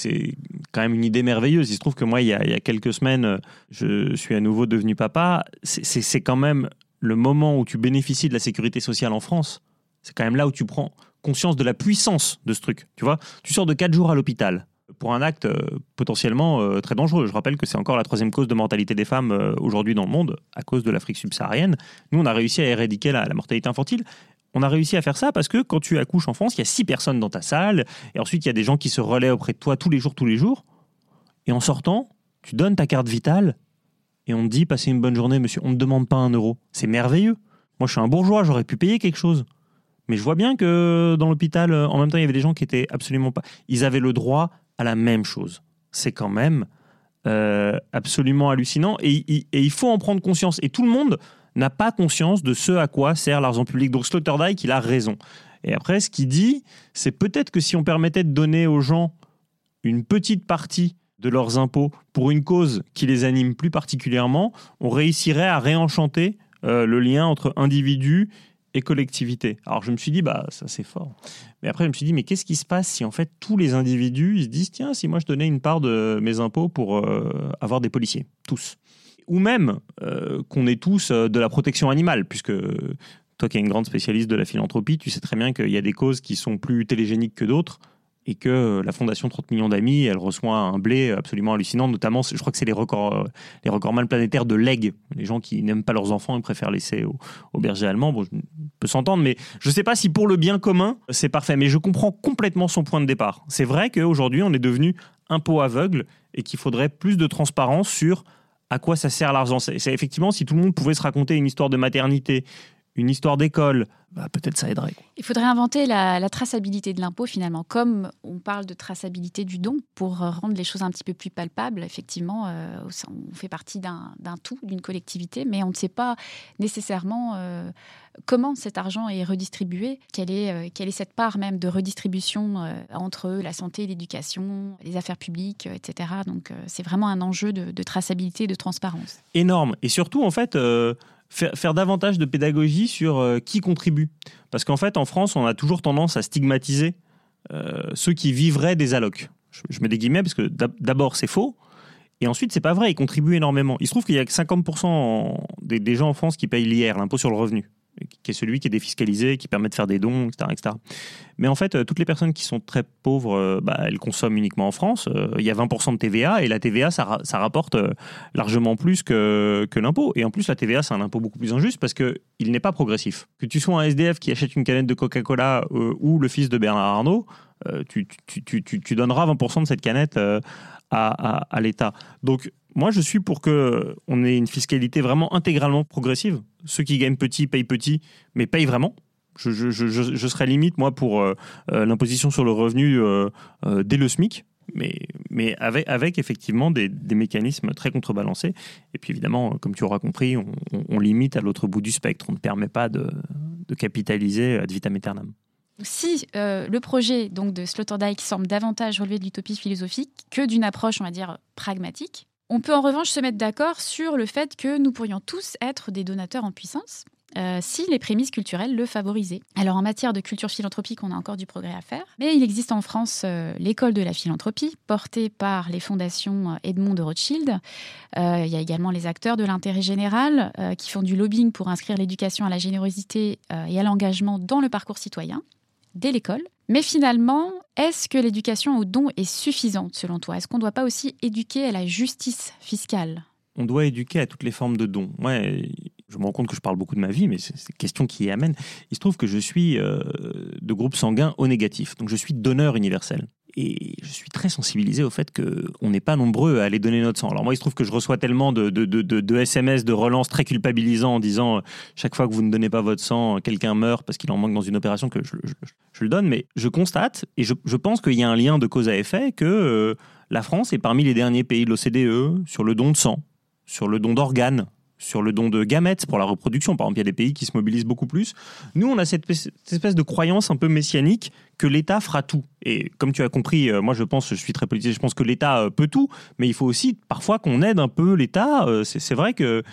quand même une idée merveilleuse. Il se trouve que moi, il y a, il y a quelques semaines, je suis à nouveau devenu papa. C'est quand même le moment où tu bénéficies de la sécurité sociale en France. C'est quand même là où tu prends conscience de la puissance de ce truc. Tu vois, tu sors de 4 jours à l'hôpital pour un acte euh, potentiellement euh, très dangereux. Je rappelle que c'est encore la troisième cause de mortalité des femmes euh, aujourd'hui dans le monde à cause de l'Afrique subsaharienne. Nous, on a réussi à éradiquer la, la mortalité infantile. On a réussi à faire ça parce que quand tu accouches en France, il y a six personnes dans ta salle, et ensuite il y a des gens qui se relaient auprès de toi tous les jours, tous les jours. Et en sortant, tu donnes ta carte vitale et on te dit passez une bonne journée, monsieur. On ne demande pas un euro. C'est merveilleux. Moi, je suis un bourgeois, j'aurais pu payer quelque chose. Mais je vois bien que dans l'hôpital, euh, en même temps, il y avait des gens qui étaient absolument pas. Ils avaient le droit à la même chose. C'est quand même euh, absolument hallucinant. Et, il faut en prendre conscience. Et tout le monde n'a pas conscience de ce à quoi sert l'argent public. Donc Sloterdijk, il a raison. Et après, ce qu'il dit, c'est peut-être que si on permettait de donner aux gens une petite partie de leurs impôts pour une cause qui les anime plus particulièrement, on réussirait à réenchanter euh, le lien entre individus et collectivité. Alors je me suis dit, bah ça c'est fort. Mais après je me suis dit, mais qu'est-ce qui se passe si en fait tous les individus, ils se disent, tiens, si moi je donnais une part de mes impôts pour euh, avoir des policiers, tous? Ou même euh, qu'on ait tous euh, de la protection animale, puisque toi qui es une grande spécialiste de la philanthropie, tu sais très bien qu'il y a des causes qui sont plus télégéniques que d'autres et que la fondation 30 millions d'amis, elle reçoit un blé absolument hallucinant, notamment, je crois que c'est les records, euh, les recordman planétaires de legs, les gens qui n'aiment pas leurs enfants, ils préfèrent laisser au, au berger allemand. Bon, je peux s'entendre, mais je ne sais pas si pour le bien commun, c'est parfait. Mais je comprends complètement son point de départ. C'est vrai qu'aujourd'hui, on est devenu un pot aveugle et qu'il faudrait plus de transparence sur à quoi ça sert l'argent? C'est effectivement, si tout le monde pouvait se raconter une histoire de maternité, une histoire d'école, bah, peut-être ça aiderait. Il faudrait inventer la, la traçabilité de l'impôt finalement, comme on parle de traçabilité du don, pour euh, rendre les choses un petit peu plus palpables. Effectivement, euh, on fait partie d'un tout, d'une collectivité, mais on ne sait pas nécessairement euh, comment cet argent est redistribué, quelle est, euh, quelle est cette part même de redistribution entre la santé, l'éducation, les affaires publiques, etc. Donc c'est vraiment un enjeu de, de traçabilité et de transparence. énorme. Et surtout, en fait, faire, faire davantage de pédagogie sur euh, qui contribue. Parce qu'en fait, en France, on a toujours tendance à stigmatiser euh, ceux qui vivraient des allocs. Je, mets des guillemets parce que d'ab- d'abord, c'est faux. Et ensuite, c'est pas vrai, ils contribuent énormément. Il se trouve qu'il y a que 50% en- des, des gens en France qui payent l'IR, l'impôt sur le revenu, qui est celui qui est défiscalisé, qui permet de faire des dons, etc. etc. Mais en fait, euh, toutes les personnes qui sont très pauvres, euh, bah, elles consomment uniquement en France. Euh, Il y a 20% de TVA, et la TVA, ça, ra- ça rapporte largement plus que, l'impôt. Et en plus, la TVA, c'est un impôt beaucoup plus injuste parce qu'il n'est pas progressif. Que tu sois un SDF qui achète une canette de Coca-Cola ou le fils de Bernard Arnault, tu, donneras 20% de cette canette à, l'État. Donc, moi, je suis pour que on ait une fiscalité vraiment intégralement progressive. Ceux qui gagnent petit payent petit, mais payent vraiment. Je, je, serais limite, moi, pour euh, euh, l'imposition sur le revenu euh, dès le SMIC, mais, avec, effectivement des, mécanismes très contrebalancés. Et puis évidemment, comme tu auras compris, on limite à l'autre bout du spectre. On ne permet pas de, de capitaliser ad vitam aeternam. Si euh, le projet donc de Sloterdijk semble davantage relever de l'utopie philosophique que d'une approche, on va dire, pragmatique, on peut en revanche se mettre d'accord sur le fait que nous pourrions tous être des donateurs en puissance. euh, si les prémices culturelles le favorisaient. Alors en matière de culture philanthropique, on a encore du progrès à faire, mais il existe en France euh, l'école de la philanthropie, portée par les fondations Edmond de Rothschild. Il y a également les acteurs de l'intérêt général qui font du lobbying pour inscrire l'éducation à la générosité et à l'engagement dans le parcours citoyen dès l'école. Mais finalement, est-ce que l'éducation au don est suffisante selon toi? Est-ce qu'on ne doit pas aussi éduquer à la justice fiscale? On doit éduquer à toutes les formes de dons. Ouais, je me rends compte que je parle beaucoup de ma vie, mais c'est une question qui y amène. Il se trouve que je suis euh, de groupe sanguin O négatif, donc je suis donneur universel. Et je suis très sensibilisé au fait qu'on n'est pas nombreux à aller donner notre sang. Alors moi, il se trouve que je reçois tellement de, SMS, de relance très culpabilisants en disant euh, chaque fois que vous ne donnez pas votre sang, quelqu'un meurt parce qu'il en manque dans une opération que je, le donne. Mais je constate, et je, je pense qu'il y a un lien de cause à effet, que euh, la France est parmi les derniers pays de l'OCDE sur le don de sang sur le don d'organes. Sur le don de gamètes pour la reproduction. Par exemple, il y a des pays qui se mobilisent beaucoup plus. Nous, on a cette espèce de croyance un peu messianique que l'État fera tout. Et comme tu as compris, euh, moi je pense, je suis très politique, je pense que l'État euh, peut tout, mais il faut aussi parfois qu'on aide un peu l'État. Euh, c'est vrai que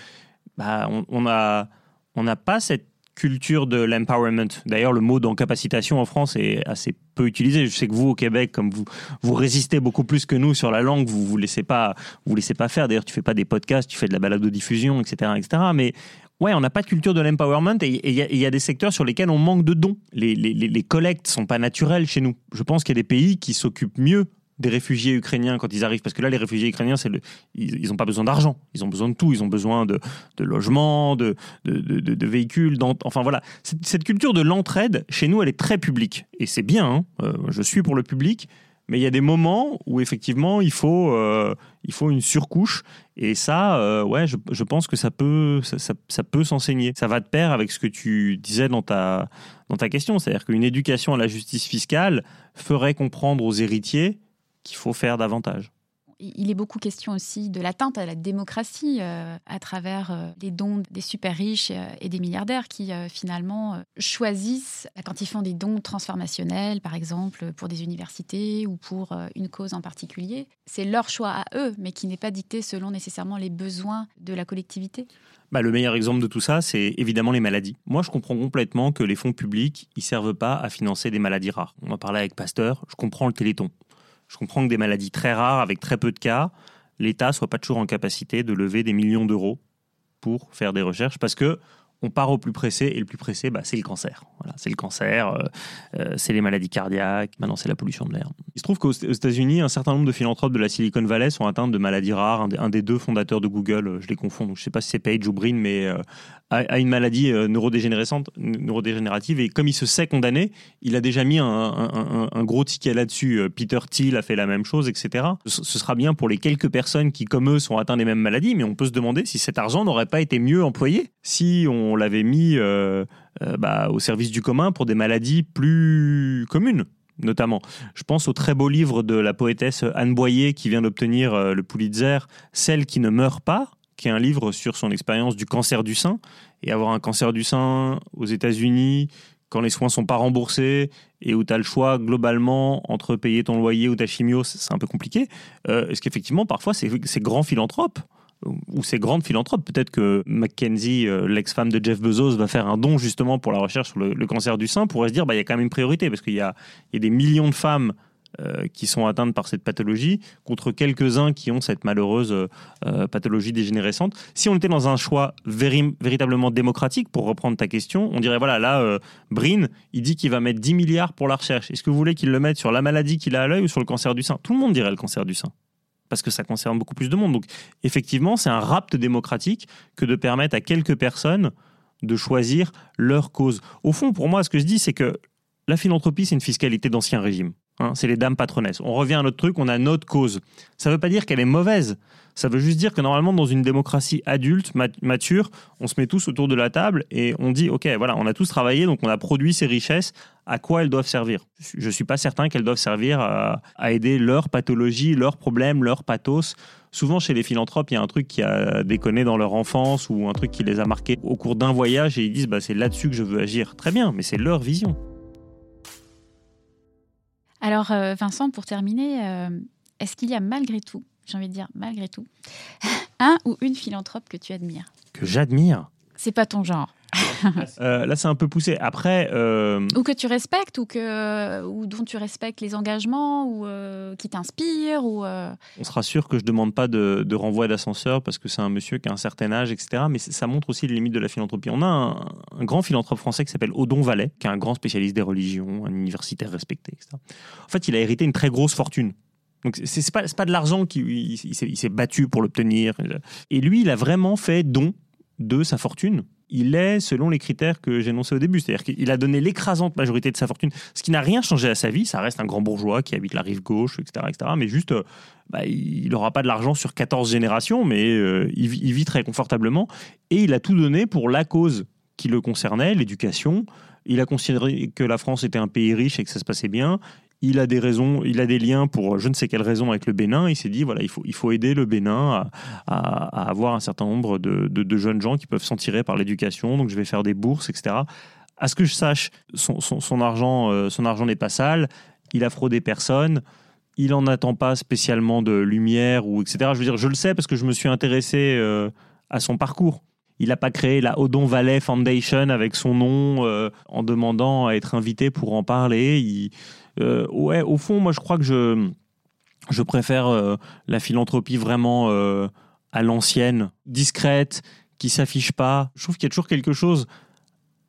bah, on n'a on pas cette culture de l'empowerment. D'ailleurs, le mot d'encapacitation en France est assez peu. Je sais que vous, au Québec, comme vous, vous résistez beaucoup plus que nous sur la langue, vous vous laissez pas, vous laissez pas faire. D'ailleurs, tu fais pas des podcasts, tu fais de la balade de diffusion, etc., etc. Mais Ouais, on n'a pas de culture de l'empowerment et il y, a des secteurs sur lesquels on manque de dons. Les, les, les collectes sont pas naturelles chez nous. Je pense qu'il y a des pays qui s'occupent mieux des réfugiés ukrainiens quand ils arrivent, parce que là, les réfugiés ukrainiens, c'est le, ils n'ont pas besoin d'argent, ils ont besoin de tout, ils ont besoin de, de logements, de, de, de, véhicules, enfin voilà. Cette, culture de l'entraide, chez nous, elle est très publique, et c'est bien, hein. euh, je suis pour le public, mais il y a des moments où effectivement, il faut, euh, il faut une surcouche, et ça, euh, ouais, je, je, pense que ça peut, ça, ça, peut s'enseigner. Ça va de pair avec ce que tu disais dans ta, dans ta question, c'est-à-dire qu'une éducation à la justice fiscale ferait comprendre aux héritiers qu'il faut faire davantage. Il est beaucoup question aussi de l'atteinte à la démocratie euh, à travers euh, les dons des super riches euh, et des milliardaires qui finalement choisissent, quand ils font des dons transformationnels, par exemple pour des universités ou pour une cause en particulier, c'est leur choix à eux, mais qui n'est pas dicté selon nécessairement les besoins de la collectivité. Bah, le meilleur exemple de tout ça, c'est évidemment les maladies. Moi, je comprends complètement que les fonds publics, ils servent pas à financer des maladies rares. On en parlait avec Pasteur, je comprends le téléthon. Je comprends que des maladies très rares, avec très peu de cas, l'État soit pas toujours en capacité de lever des millions d'euros pour faire des recherches parce que on part au plus pressé et le plus pressé, bah, c'est le cancer. Voilà, c'est le cancer, euh, euh, c'est les maladies cardiaques, maintenant c'est la pollution de l'air. Il se trouve qu'aux États-Unis, un certain nombre de philanthropes de la Silicon Valley sont atteints de maladies rares. Un des, deux fondateurs de Google, euh, je les confonds, je ne sais pas si c'est Page ou Brin, mais a, une maladie euh, neurodégénérative et comme il se sait condamné, il a déjà mis un, gros ticket là-dessus. Euh, Peter Thiel a fait la même chose, etc. Ce, sera bien pour les quelques personnes qui, comme eux, sont atteints des mêmes maladies, mais on peut se demander si cet argent n'aurait pas été mieux employé si on l'avait mis euh, bah, au service du commun pour des maladies plus communes notamment. Je pense au très beau livre de la poétesse Anne Boyer qui vient d'obtenir le Pulitzer, Celle qui ne meurt pas, qui est un livre sur son expérience du cancer du sein. Et avoir un cancer du sein aux États-Unis, quand les soins sont pas remboursés et où tu as le choix globalement entre payer ton loyer ou ta chimio, c'est un peu compliqué. Euh, est-ce qu'effectivement, parfois, ces, grands philanthropes ou ces grandes philanthropes, peut-être que Mackenzie, euh, l'ex-femme de Jeff Bezos, va faire un don justement pour la recherche sur le, cancer du sein, pourrait se dire, bah, il y a quand même une priorité, parce qu'il y, y a, des millions de femmes euh, qui sont atteintes par cette pathologie contre quelques-uns qui ont cette malheureuse euh, pathologie dégénérescente. Si on était dans un choix véritablement démocratique, pour reprendre ta question, on dirait voilà, là, euh, Brin, il dit qu'il va mettre 10 milliards pour la recherche. Est-ce que vous voulez qu'il le mette sur la maladie qu'il a à l'œil ou sur le cancer du sein? Tout le monde dirait le cancer du sein parce que ça concerne beaucoup plus de monde. Donc effectivement, c'est un rapt démocratique que de permettre à quelques personnes de choisir leur cause. Au fond, pour moi, ce que je dis, c'est que la philanthropie, c'est une fiscalité d'ancien régime. Hein, c'est les dames patronesses. On revient à notre truc, on a notre cause. Ça ne veut pas dire qu'elle est mauvaise. Ça veut juste dire que normalement, dans une démocratie adulte, mature, on se met tous autour de la table et on dit, OK, voilà, on a tous travaillé, donc on a produit ces richesses. À quoi elles doivent servir? Je ne suis pas certain qu'elles doivent servir à, aider leur pathologie, leurs problèmes, leur pathos. Souvent, chez les philanthropes, il y a un truc qui a déconné dans leur enfance ou un truc qui les a marqués au cours d'un voyage et ils disent, bah, c'est là-dessus que je veux agir. Très bien, mais c'est leur vision. Alors, euh, Vincent, pour terminer, euh, est-ce qu'il y a malgré tout, j'ai envie de dire malgré tout, un ou une philanthrope que tu admires? Que j'admire? C'est pas ton genre. Euh, là, c'est un peu poussé. Après. Euh, ou que tu respectes, ou, que, ou dont tu respectes les engagements, ou euh, qui t'inspire. Ou, On sera sûr que je ne demande pas de, renvoi d'ascenseur parce que c'est un monsieur qui a un certain âge, etc. Mais ça montre aussi les limites de la philanthropie. On a un, grand philanthrope français qui s'appelle Odon Vallet, qui est un grand spécialiste des religions, un universitaire respecté, etc. En fait, il a hérité une très grosse fortune. Donc c'est pas, pas de l'argent qu'il il s'est battu pour l'obtenir. Et lui, il a vraiment fait don de sa fortune il est selon les critères que j'ai énoncés au début. C'est-à-dire qu'il a donné l'écrasante majorité de sa fortune, ce qui n'a rien changé à sa vie. Ça reste un grand bourgeois qui habite la rive gauche, etc. etc. mais juste, euh, bah, il n'aura pas de l'argent sur 14 générations, mais euh, il, vit très confortablement. Et il a tout donné pour la cause qui le concernait, l'éducation. Il a considéré que la France était un pays riche et que ça se passait bien. Il a des raisons, il a des liens pour je ne sais quelle raison avec le Bénin. Il s'est dit voilà, il faut, il faut aider le Bénin à, avoir un certain nombre de, jeunes gens qui peuvent s'en tirer par l'éducation. Donc je vais faire des bourses, etc. À ce que je sache, son argent, euh, son argent n'est pas sale. Il a fraudé personne. Il en attend pas spécialement de lumière ou etc. Je veux dire, je le sais parce que je me suis intéressé euh, à son parcours. Il n'a pas créé la Odon Valley Foundation avec son nom euh, en demandant à être invité pour en parler. Euh, ouais, au fond, moi, je crois que je, je préfère euh, la philanthropie vraiment à l'ancienne, discrète, qui s'affiche pas. Je trouve qu'il y a toujours quelque chose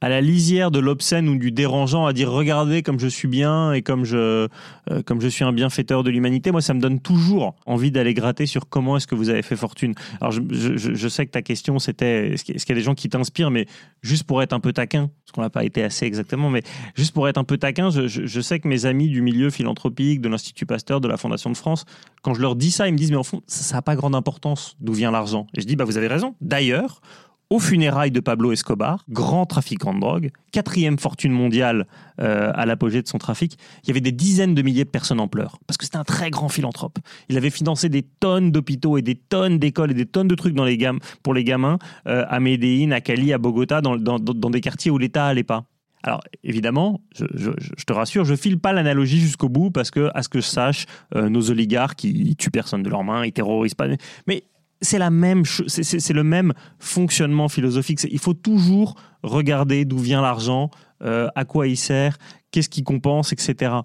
à la lisière de l'obscène ou du dérangeant à dire regardez comme je suis bien et comme je, euh, comme je suis un bienfaiteur de l'humanité. Moi, ça me donne toujours envie d'aller gratter sur comment est-ce que vous avez fait fortune. Alors, je, sais que ta question, c'était est-ce qu'il y a des gens qui t'inspirent, mais juste pour être un peu taquin, parce qu'on n'a pas été assez exactement, mais juste pour être un peu taquin, je sais que mes amis du milieu philanthropique, de l'Institut Pasteur, de la Fondation de France, quand je leur dis ça, ils me disent, mais en fond, ça n'a pas grande importance d'où vient l'argent. Et je dis, bah, vous avez raison. D'ailleurs, aux funérailles de Pablo Escobar, grand trafiquant de drogue, quatrième fortune mondiale euh, à l'apogée de son trafic, il y avait des dizaines de milliers de personnes en pleurs, parce que c'était un très grand philanthrope. Il avait financé des tonnes d'hôpitaux et des tonnes d'écoles et des tonnes de trucs dans les pour les gamins euh, à Medellín, à Cali, à Bogota, dans, dans- des quartiers où l'État allait pas. Alors évidemment, je te rassure, je file pas l'analogie jusqu'au bout parce que, à ce que je sache, euh, nos oligarques, ils, ils tuent personne de leurs mains, ils terrorisent pas. Mais c'est la même, c'est- le même fonctionnement philosophique. Il faut toujours regarder d'où vient l'argent, euh, à quoi il sert, qu'est-ce qui compense, etc.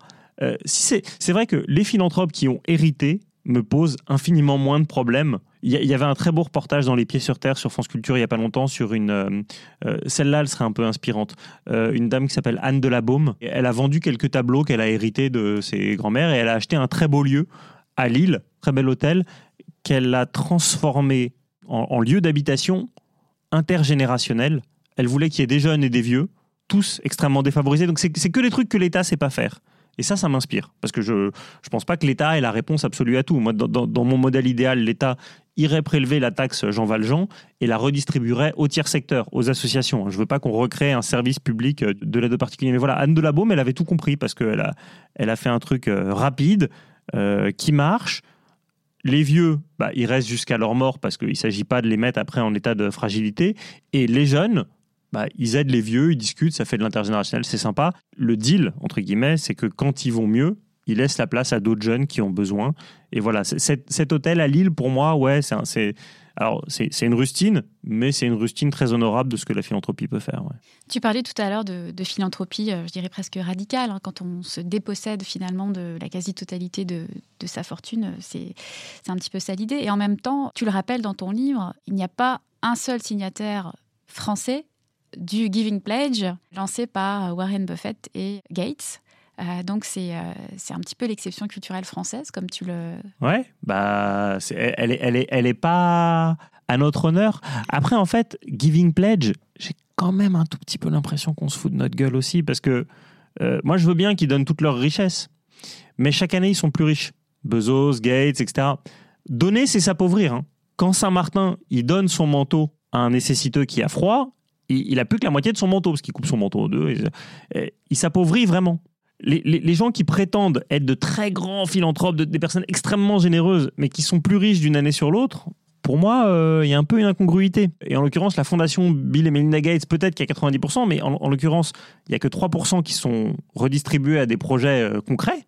Euh, c'est vrai que les philanthropes qui ont hérité me posent infiniment moins de problèmes. Il y, avait un très beau reportage dans Les Pieds sur Terre sur France Culture il y a pas longtemps sur une. euh, Celle-là, elle serait un peu inspirante. Une dame qui s'appelle Anne de la Baume. Elle a vendu quelques tableaux qu'elle a hérités de ses grands-mères et elle a acheté un très beau lieu à Lille, très bel hôtel, qu'elle a transformé en, lieu d'habitation intergénérationnel. Elle voulait qu'il y ait des jeunes et des vieux, tous extrêmement défavorisés. Donc c'est que des trucs que l'État sait pas faire. Et ça, ça m'inspire. Parce que je ne pense pas que l'État ait la réponse absolue à tout. Moi, dans, mon modèle idéal, l'État irait prélever la taxe Jean Valjean et la redistribuerait au tiers secteur, aux associations. Je veux pas qu'on recrée un service public euh, de l'aide aux particuliers. Mais voilà, Anne de la Baume, elle avait tout compris parce qu'elle a, elle a fait un truc euh, rapide, euh, qui marche. Les vieux, bah, ils restent jusqu'à leur mort parce qu'il ne s'agit pas de les mettre après en état de fragilité. Et les jeunes, bah, ils aident les vieux, ils discutent, ça fait de l'intergénérationnel, c'est sympa. Le deal, entre guillemets, c'est que quand ils vont mieux, ils laissent la place à d'autres jeunes qui ont besoin. Et voilà, cet, cet hôtel à Lille, pour moi, ouais, c'est alors c'est une rustine, mais c'est une rustine très honorable de ce que la philanthropie peut faire. Tu parlais tout à l'heure de, philanthropie, euh, je dirais presque radicale, hein, quand on se dépossède finalement de la quasi-totalité de, de sa fortune, euh, c'est un petit peu ça l'idée. Et en même temps, tu le rappelles dans ton livre, il n'y a pas un seul signataire français du Giving Pledge lancé par Warren Buffett et Gates. Euh, donc c'est euh, un petit peu l'exception culturelle française, comme tu le... Ouais, bah, elle, est, elle, est, elle est pas à notre honneur. Après, en fait, Giving Pledge, j'ai quand même un tout petit peu l'impression qu'on se fout de notre gueule aussi, parce que euh, moi, je veux bien qu'ils donnent toute leur richesse, mais chaque année, ils sont plus riches. Bezos, Gates, etc. Donner, c'est s'appauvrir. hein. Quand Saint-Martin, il donne son manteau à un nécessiteux qui a froid, il, il a plus que la moitié de son manteau, parce qu'il coupe son manteau en deux. Il s'appauvrit vraiment les, gens qui prétendent être de très grands philanthropes, de- des personnes extrêmement généreuses, mais qui sont plus riches d'une année sur l'autre, pour moi, euh, il y a un peu une incongruité. Et en l'occurrence, la fondation Bill et Melinda Gates, peut-être qu'il y a 90%, mais en, en l'occurrence, il n'y a que 3% qui sont redistribués à des projets euh, concrets.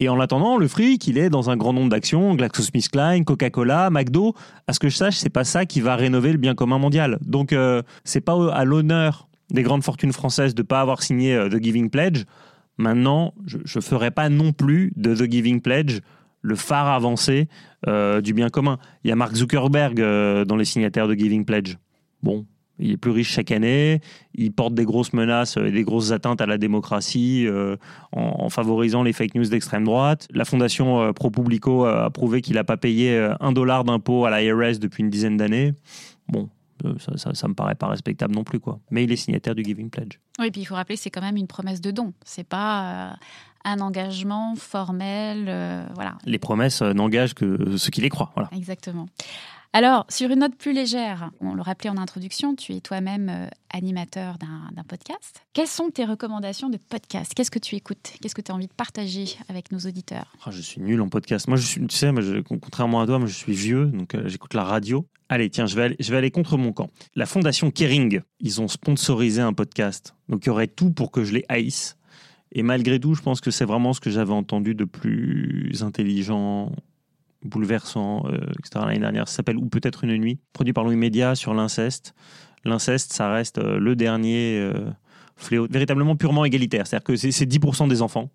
Et en attendant, le fric, il est dans un grand nombre d'actions, GlaxoSmithKline, Coca-Cola, McDo. À ce que je sache, c'est pas ça qui va rénover le bien commun mondial. Donc, euh, c'est pas à l'honneur des grandes fortunes françaises de pas avoir signé euh, The Giving Pledge. Maintenant, je ne ferai pas non plus de The Giving Pledge le phare avancé euh, du bien commun. Il y a Mark Zuckerberg euh, dans les signataires de Giving Pledge. Bon, il est plus riche chaque année, il porte des grosses menaces et des grosses atteintes à la démocratie euh, en, favorisant les fake news d'extrême droite. La fondation ProPublico a prouvé qu'il n'a pas payé un dollar d'impôt à l'IRS depuis une dizaine d'années. Bon, ça, ça, ça me paraît pas respectable non plus, quoi. Mais il est signataire du Giving Pledge. Oui, puis il faut rappeler que c'est quand même une promesse de don. C'est pas euh, un engagement formel. euh, voilà, Les promesses euh, n'engagent que ceux qui les croient. Voilà. exactement. Alors, sur une note plus légère, on le rappelait en introduction, tu es toi-même euh, animateur d'un podcast. Quelles sont tes recommandations de podcast? Qu'est-ce que tu écoutes? Qu'est-ce que tu as envie de partager avec nos auditeurs? Ah, je suis nul en podcast. Moi, je suis, tu sais, moi, je- contrairement à toi, moi, je suis vieux, donc euh, j'écoute la radio. Allez, tiens, je vais, aller, contre mon camp. La fondation Kering, ils ont sponsorisé un podcast. Donc, il y aurait tout pour que je les haïsse. Et malgré tout, je pense que c'est vraiment ce que j'avais entendu de plus intelligent, bouleversant, euh, etc. l'année dernière. Ça s'appelle Ou peut-être une nuit, produit par Louis Média sur l'inceste. L'inceste, ça reste euh, le dernier euh, fléau, véritablement purement égalitaire. C'est-à-dire que c'est 10% des enfants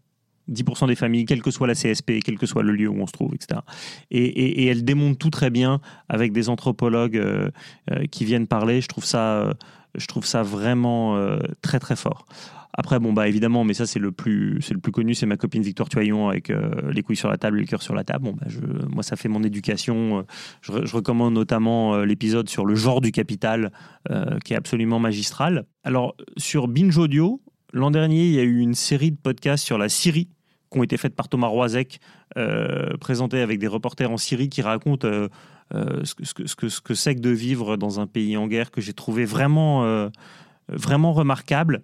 10% des familles, quelle que soit la CSP, quel que soit le lieu où on se trouve, etc. Et, elle démontre tout très bien avec des anthropologues euh, euh, qui viennent parler. Je trouve ça, euh, je trouve ça vraiment très très fort. Après, bon bah évidemment, mais ça c'est le plus, le plus connu, c'est ma copine Victoire Tuaillon avec les couilles sur la table, et le cœur sur la table. Bon bah moi ça fait mon éducation. Je, re- je recommande notamment l'épisode sur le genre du capital, qui est absolument magistral. Alors sur Binge Audio, l'an dernier il y a eu une série de podcasts sur la Syrie ont été faites par Thomas Roisek, euh, présentés avec des reporters en Syrie qui racontent ce que ce que- ce que- ce que c'est que de vivre dans un pays en guerre que j'ai trouvé vraiment, euh, vraiment remarquable.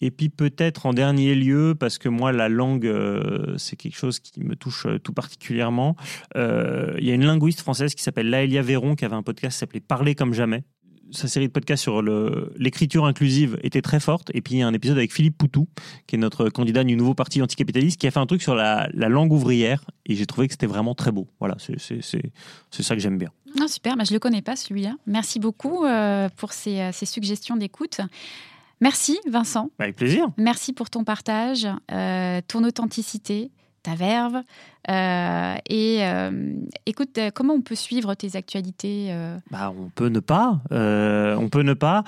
Et puis peut-être en dernier lieu, parce que moi la langue euh, c'est quelque chose qui me touche tout particulièrement, il y a une linguiste française qui s'appelle Laëlia Véron qui avait un podcast qui s'appelait Parler comme jamais. Sa série de podcasts sur l'écriture inclusive était très forte. Et puis il y a un épisode avec Philippe Poutou, qui est notre candidat du nouveau parti anticapitaliste, qui a fait un truc sur la, la langue ouvrière. Et j'ai trouvé que c'était vraiment très beau. Voilà, c'est- ça que j'aime bien. Ah, Super, bah, je ne le connais pas celui-là. Merci beaucoup euh, pour ces, euh, ces suggestions d'écoute. Merci Vincent, Avec plaisir. merci pour ton partage, euh, ton authenticité, ta verve. Euh, et euh, écoute, euh, comment on peut suivre tes actualités Bah, on peut ne pas. euh, on peut ne pas.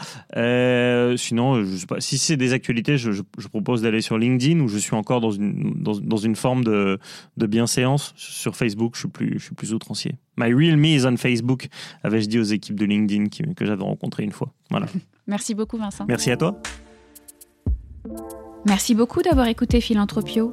Sinon, je sais pas. Si c'est des actualités, je, je- je propose d'aller sur LinkedIn où je suis encore dans une, dans, dans une forme de, de bienséance. Sur Facebook, je suis plus, je suis plus outrancier. My real me is on Facebook, avais-je dit aux équipes de LinkedIn qui- que j'avais rencontrées une fois. Voilà. Merci beaucoup Vincent. Merci à toi. Merci beaucoup d'avoir écouté Philanthropio.